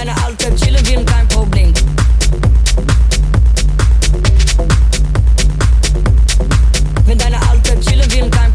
deine Auto chillen wir kein Problem. Mit deiner Auto kein Problem.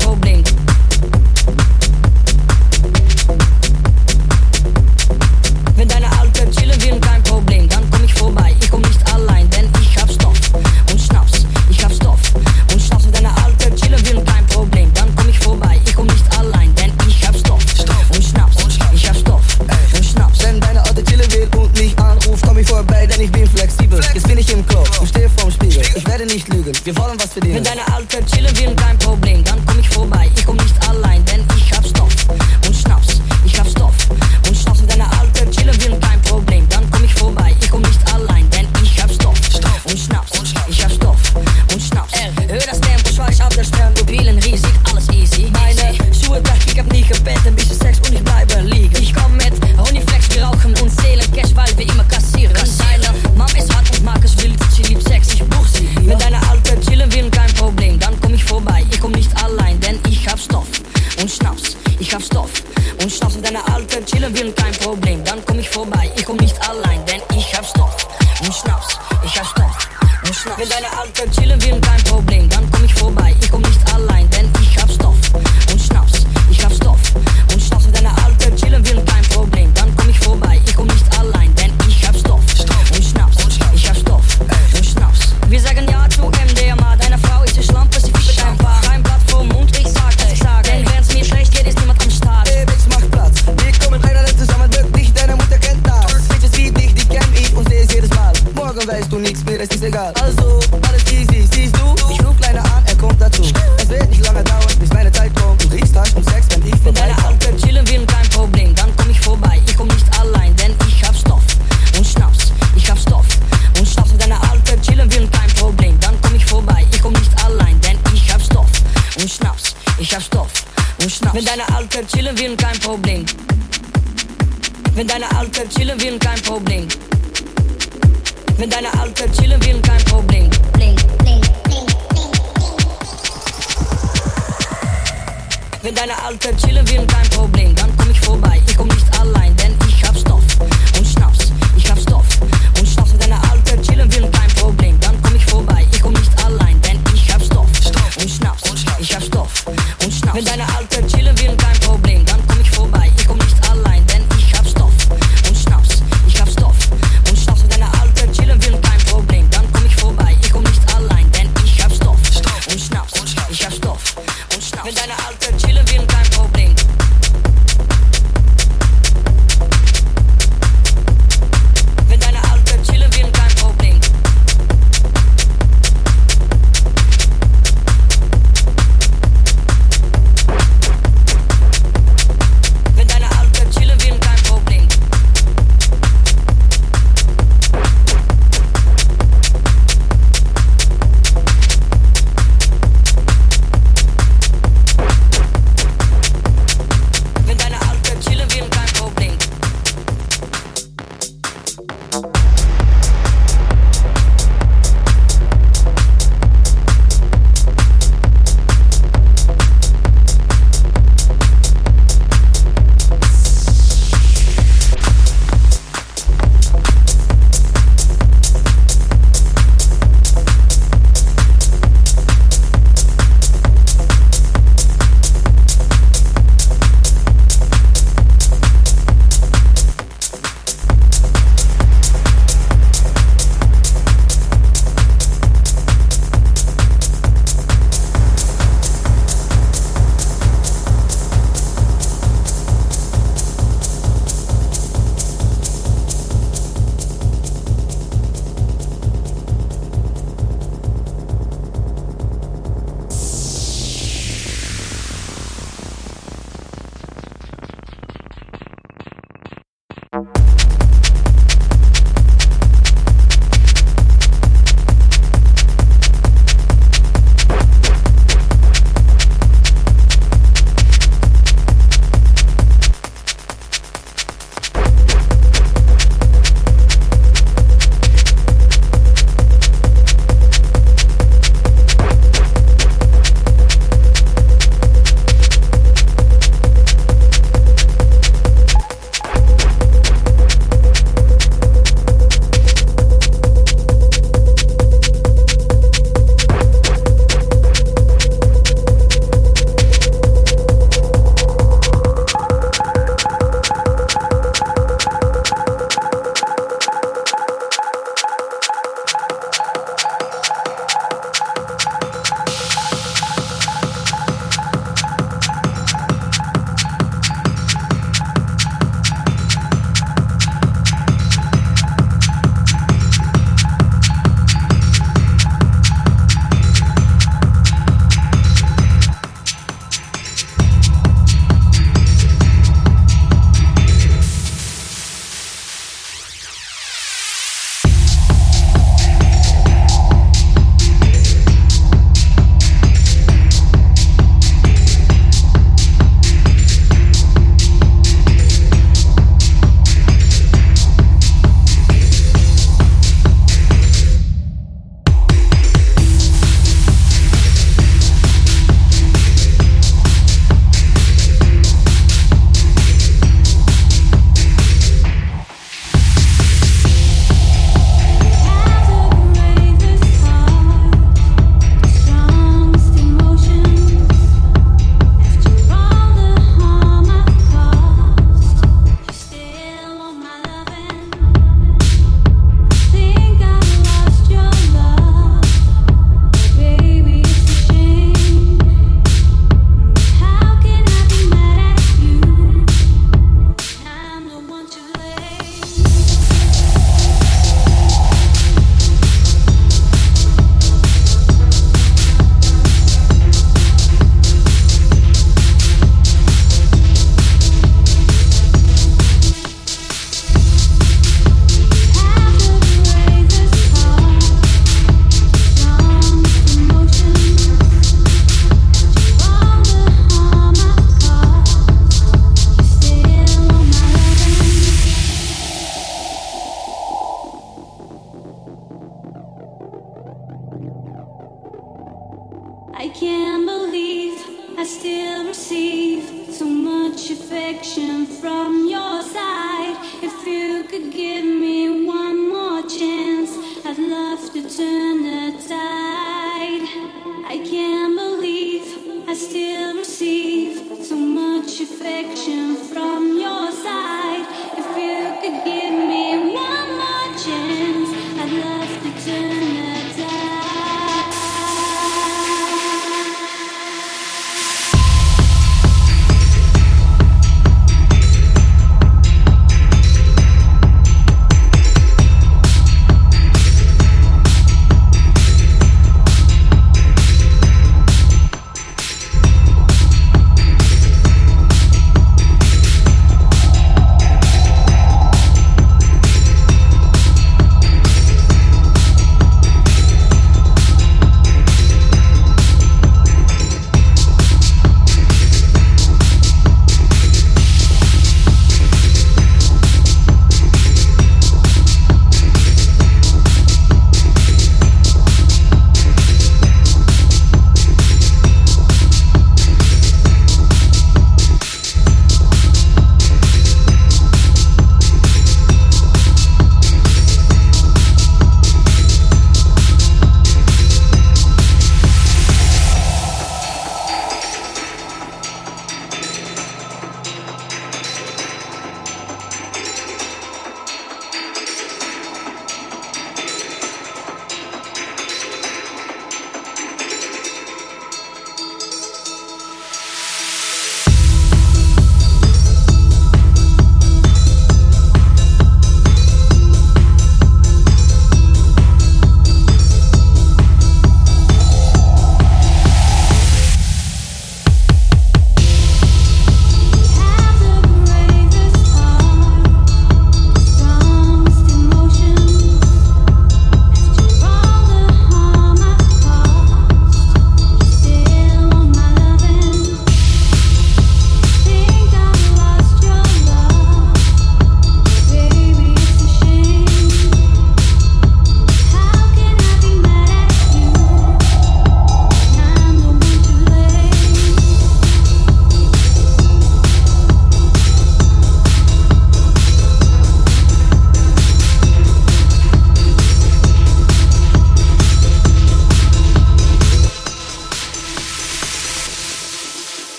Listen.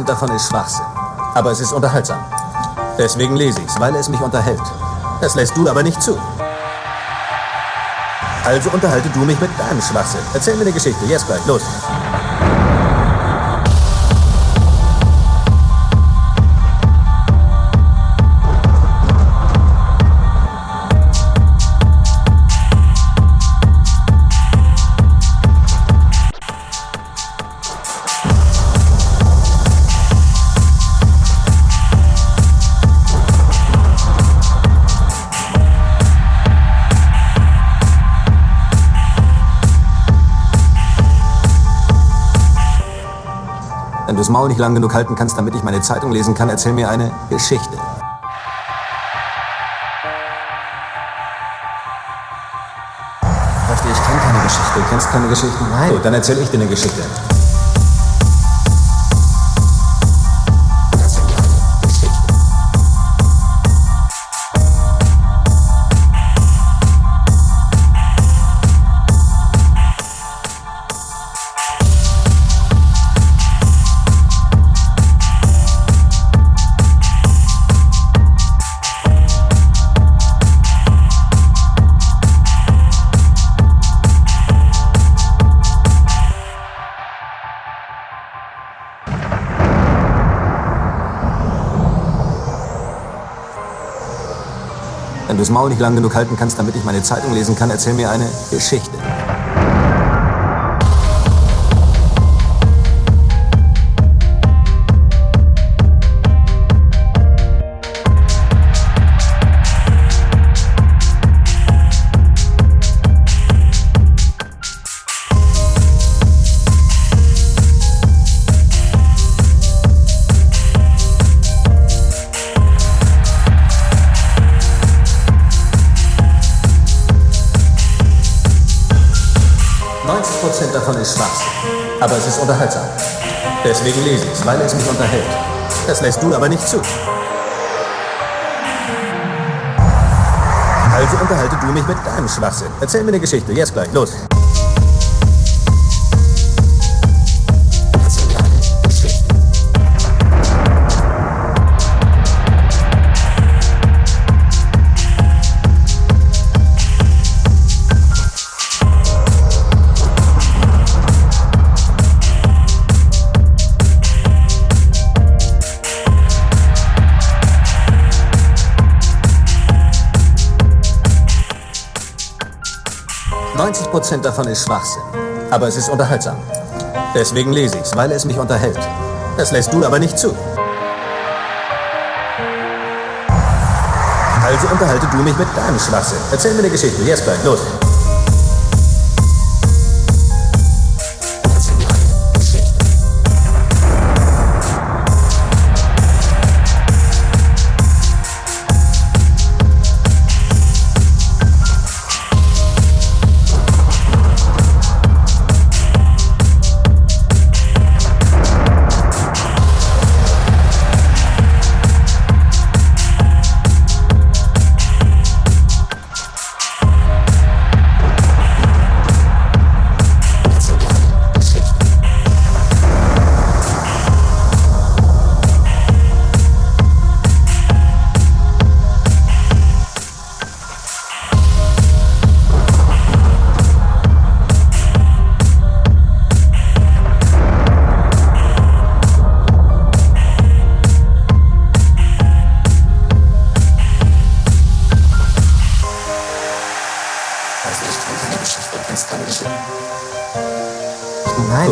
Prozent davon ist Schwachsinn. Aber es ist unterhaltsam. Deswegen lese ich es, weil es mich unterhält. Das lässt du aber nicht zu. Also unterhalte du mich mit deinem Schwachsinn. Erzähl mir eine Geschichte. Jetzt gleich. Los. Maul nicht lang genug halten kannst, damit ich meine Zeitung lesen kann, erzähl mir eine Geschichte. Verstehe, ich kenne keine Geschichte. Du kennst keine Geschichten? Nein. Gut, dann erzähl ich dir eine Geschichte. Nicht lang genug halten kannst, damit ich meine Zeitung lesen kann, erzähl mir eine Geschichte. Deswegen lese ich es, weil es mich unterhält. Das lässt du aber nicht zu. Also unterhalte du mich mit deinem Schwachsinn. Erzähl mir eine Geschichte. Jetzt gleich. Los. Prozent davon ist Schwachsinn. Aber es ist unterhaltsam. Deswegen lese ich es, weil es mich unterhält. Das lässt du aber nicht zu. Also unterhalte du mich mit deinem Schwachsinn. Erzähl mir eine Geschichte. Jetzt gleich. Los.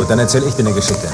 Dann erzähle ich dir eine Geschichte.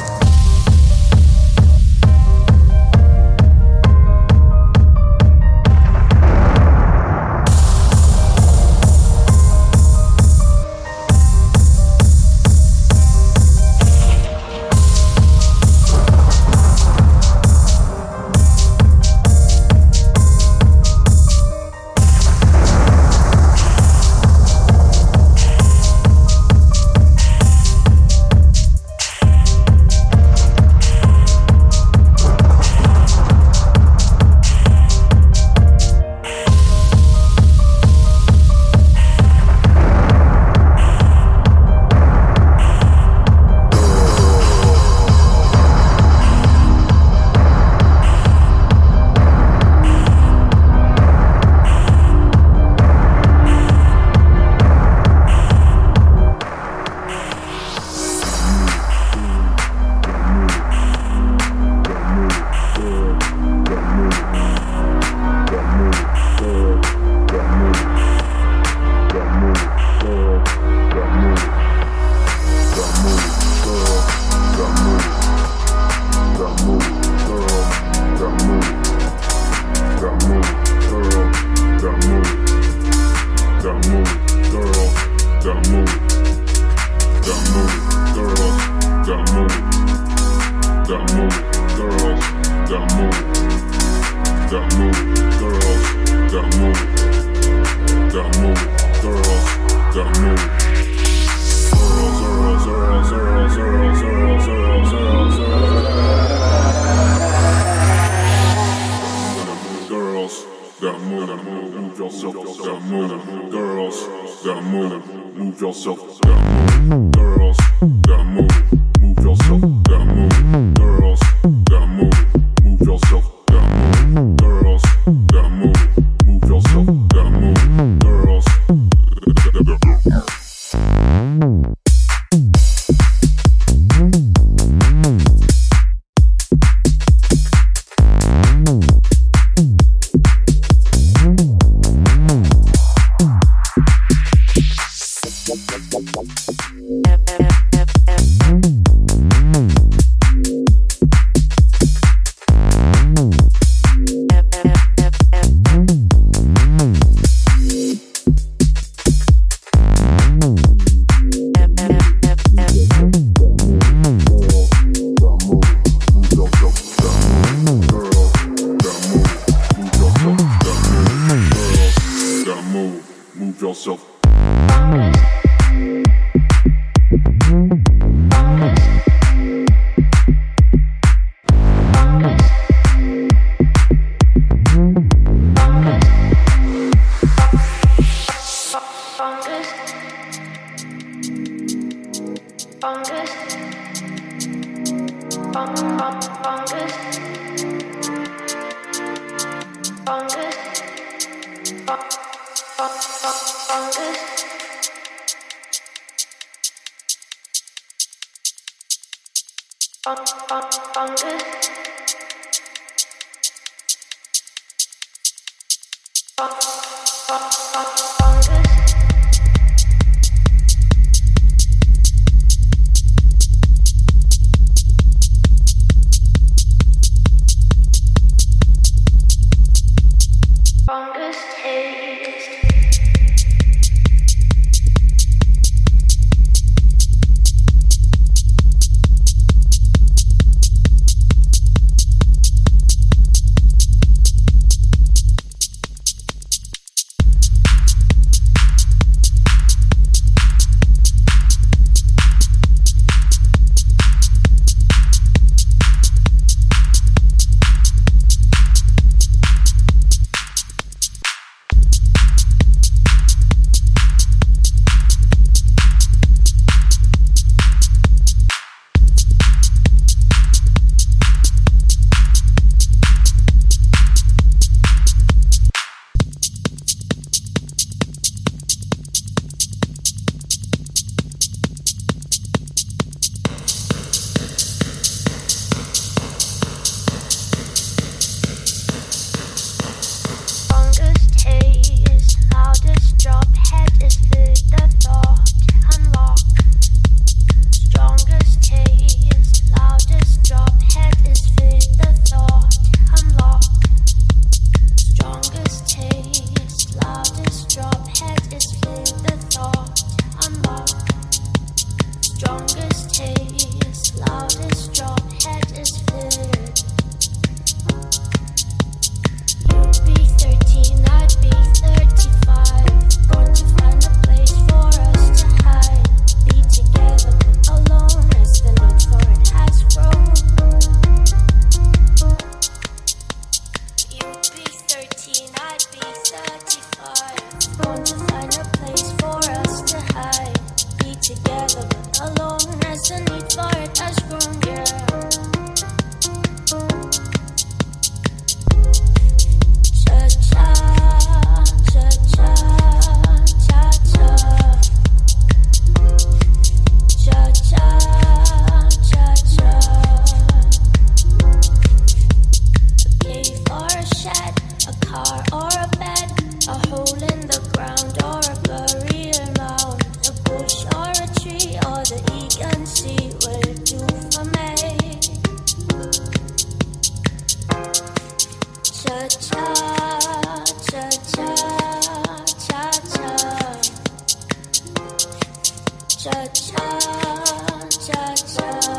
Bye.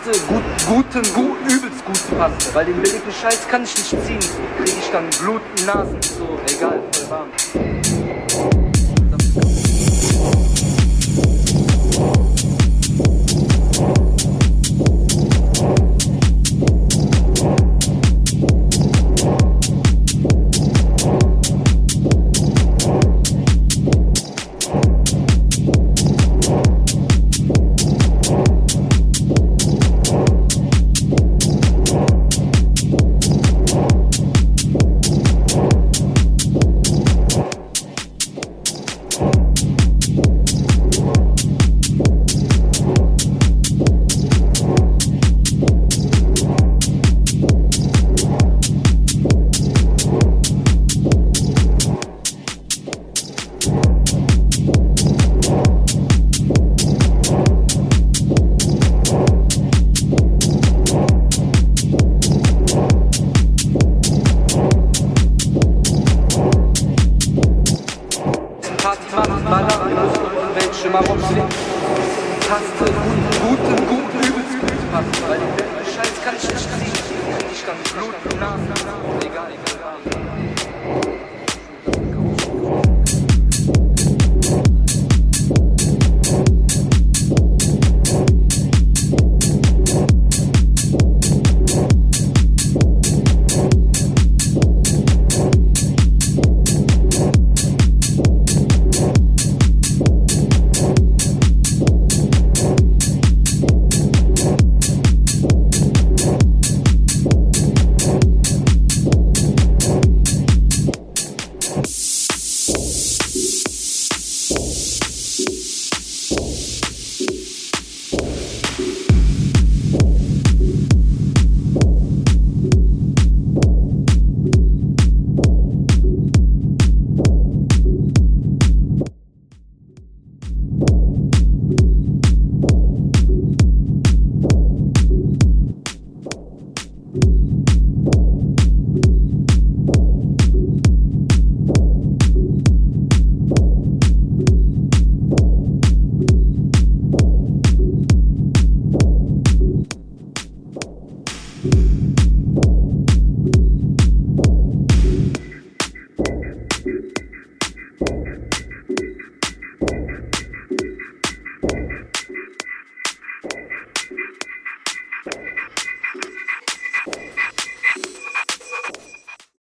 passte. Gut, guten, gut, übelst gut passte. Weil den billigen Scheiß kann ich nicht ziehen. Krieg ich dann Blut, Nasen, so, egal.